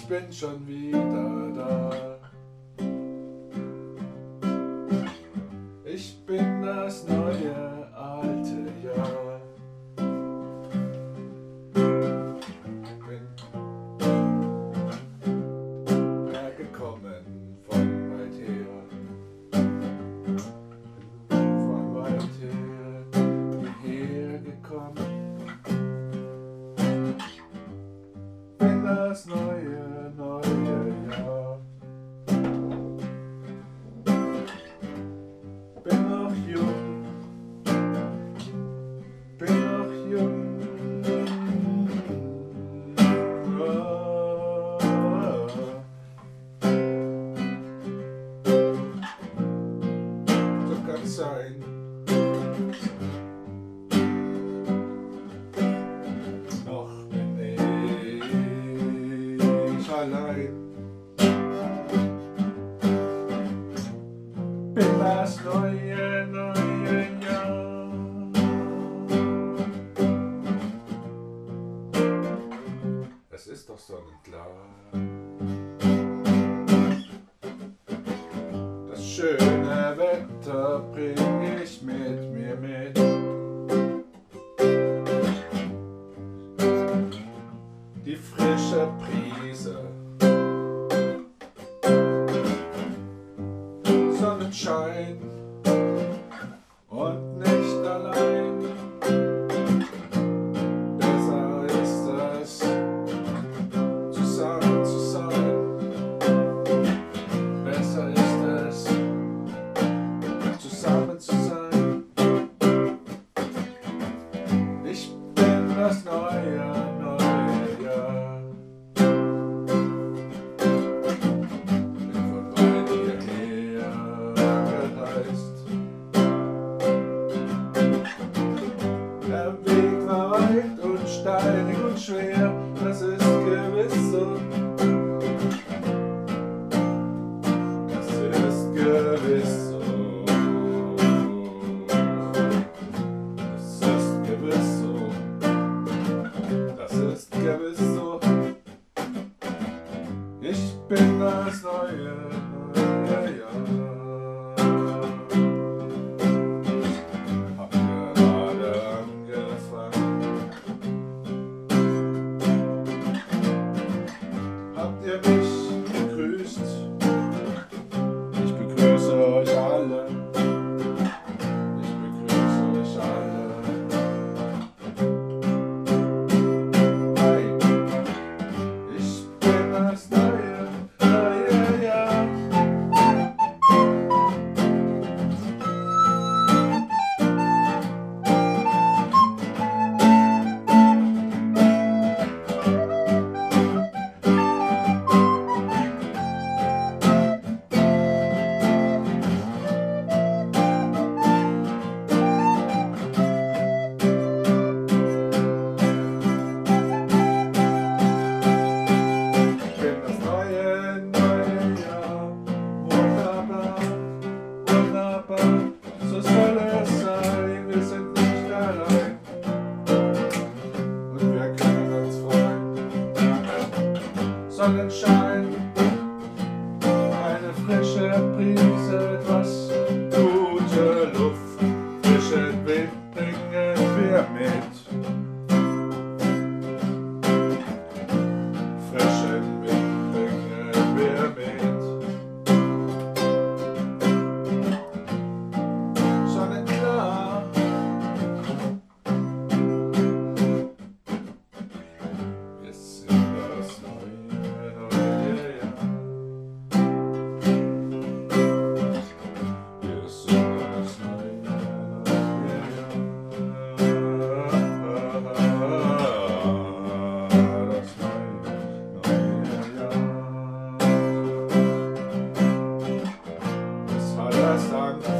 ich bin schon wieder da. Ich bin das neue alte Jahr. Das neue, neue Jahr. Bin noch jung, bin noch jung. So kann's sein. Es ist doch sonnenklar. Das schöne Wetter bring ich mit mir mit. Sonnenschein und nicht allein. Besser ist es, zusammen zu sein. Besser ist es, zusammen zu sein. Ich bin das neue, Das ist gewiss so. Ich bin das neue, neue. Wunderbar, wunderbar, so soll es sein. Wir sind nicht allein. Und wir können uns freuen. Sonnenschein, eine frische Brise, etwas gute Luft. Frischen Wind bringen wir mit. Neue